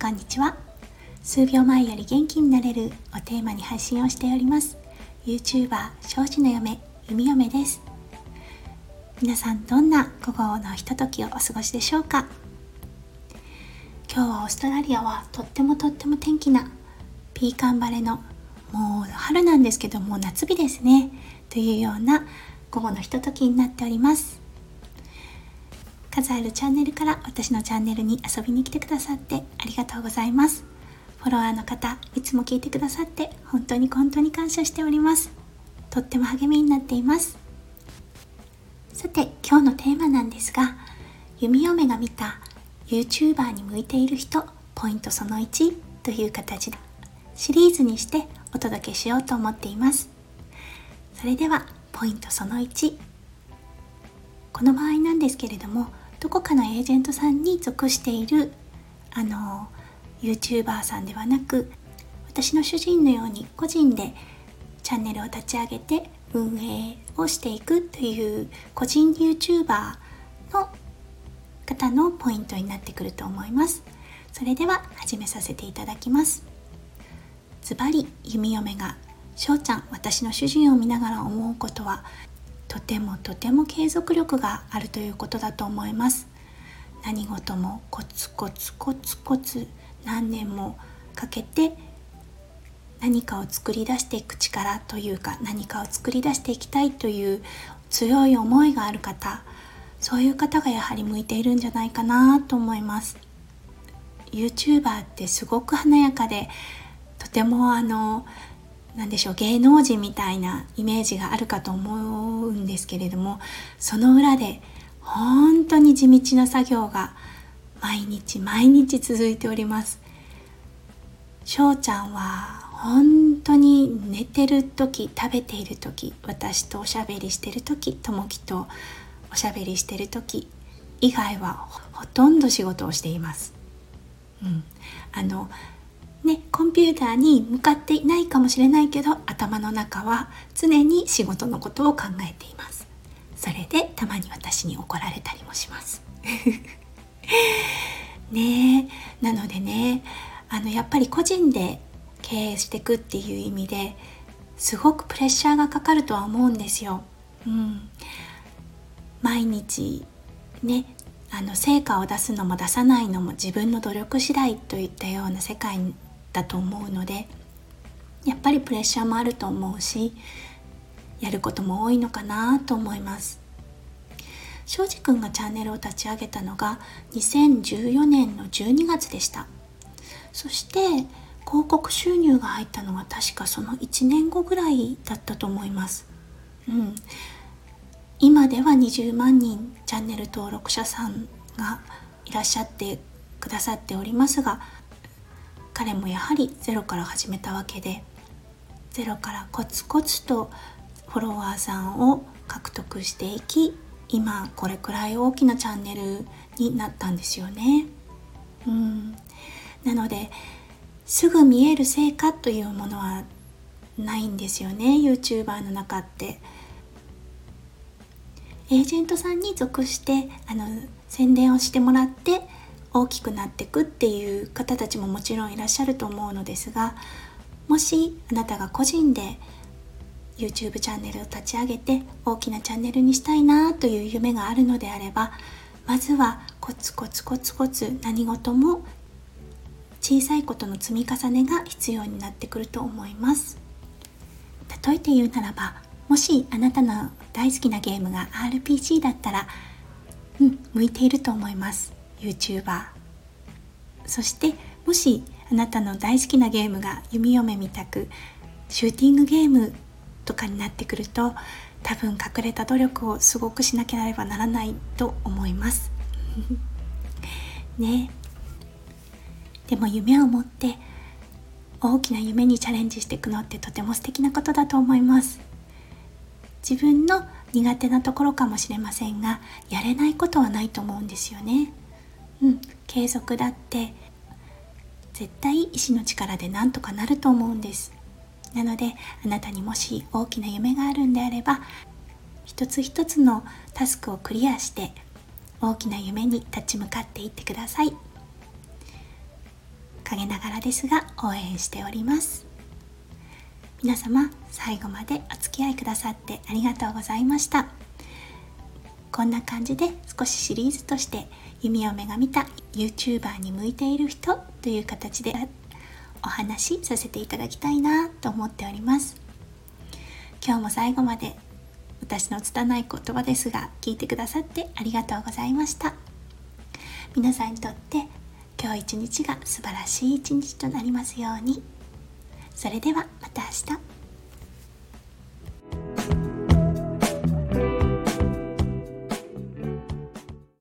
こんにちは。数秒前より元気になれるをテーマに配信をしております。YouTuber 庄司の嫁弓嫁です。皆さんどんな午後のひとときをお過ごしでしょうか？今日はオーストラリアはとってもとっても天気なピーカン晴れのもう春なんですけども夏日ですね。というような午後のひとときになっております。数あるチャンネルから私のチャンネルに遊びに来てくださってありがとうございます。フォロワーの方いつも聞いてくださって本当に本当に感謝しております。とっても励みになっています。さて今日のテーマなんですが弓嫁が見た YouTuber に向いている人ポイントその1という形でシリーズにしてお届けしようと思っています。それではポイントその1この場合なんですけれどもどこかのエージェントさんに属しているあの YouTuber さんではなく私の主人のように個人でチャンネルを立ち上げて運営をしていくという個人 YouTuber の方のポイントになってくると思います。それでは始めさせていただきます。ズバリ弓嫁が翔ちゃん私の主人を見ながら思うことはとてもとても継続力があるということだと思います。何事もコツコツコツコツ何年もかけて何かを作り出していく力というか何かを作り出していきたいという強い思いがある方そういう方がやはり向いているんじゃないかなと思います。YouTuber ってすごく華やかでとてもあの何でしょう芸能人みたいなイメージがあるかと思うんですけれどもその裏で本当に地道な作業が毎日毎日続いております。翔ちゃんは本当に寝てる時食べている時私とおしゃべりしてる時ともきとおしゃべりしてる時以外はほとんど仕事をしています、うん、あの、コンピューターに向かっていないかもしれないけど頭の中は常に仕事のことを考えています。それでたまに私に怒られたりもします。ねなのでねあのやっぱり個人で経営していくっていう意味ですごくプレッシャーがかかるとは思うんですよ。うん、毎日ねあの成果を出すのも出さないのも自分の努力次第といったような世界だと思うのでやっぱりプレッシャーもあると思うしやることも多いのかなと思います。庄司くんがチャンネルを立ち上げたのが2014年の12月でした。そして広告収入が入ったのは確かその1年後ぐらいだったと思います。うん。今では20万人チャンネル登録者さんがいらっしゃってくださっておりますが彼もやはりゼロから始めたわけでゼロからコツコツとフォロワーさんを獲得していき今これくらい大きなチャンネルになったんですよね。うんなのですぐ見える成果というものはないんですよね YouTuber の中って。エージェントさんに属してあの宣伝をしてもらって大きくなっていくっていう方たちももちろんいらっしゃると思うのですがもしあなたが個人で YouTube チャンネルを立ち上げて大きなチャンネルにしたいなという夢があるのであればまずはコツコツコツコツ何事も小さいことの積み重ねが必要になってくると思います。例えて言うならばもしあなたの大好きなゲームが RPG だったらうん向いていると思います。YouTuber そしてもしあなたの大好きなゲームが弓嫁みたくシューティングゲームとかになってくると多分隠れた努力をすごくしなければならないと思います。ね。でも夢を持って大きな夢にチャレンジしていくのってとても素敵なことだと思います。自分の苦手なところかもしれませんがやれないことはないと思うんですよね。うん。継続だって絶対意志の力でなんとかなると思うんです。なのであなたにもし大きな夢があるんであれば一つ一つのタスクをクリアして大きな夢に立ち向かっていってください。陰ながらですが応援しております。皆様最後までお付き合いくださってありがとうございました。こんな感じで少しシリーズとして弓嫁が見た YouTuber に向いている人という形でお話しさせていただきたいなと思っております。今日も最後まで私の拙い言葉ですが聞いてくださってありがとうございました。皆さんにとって今日一日が素晴らしい一日となりますように。それではまた明日。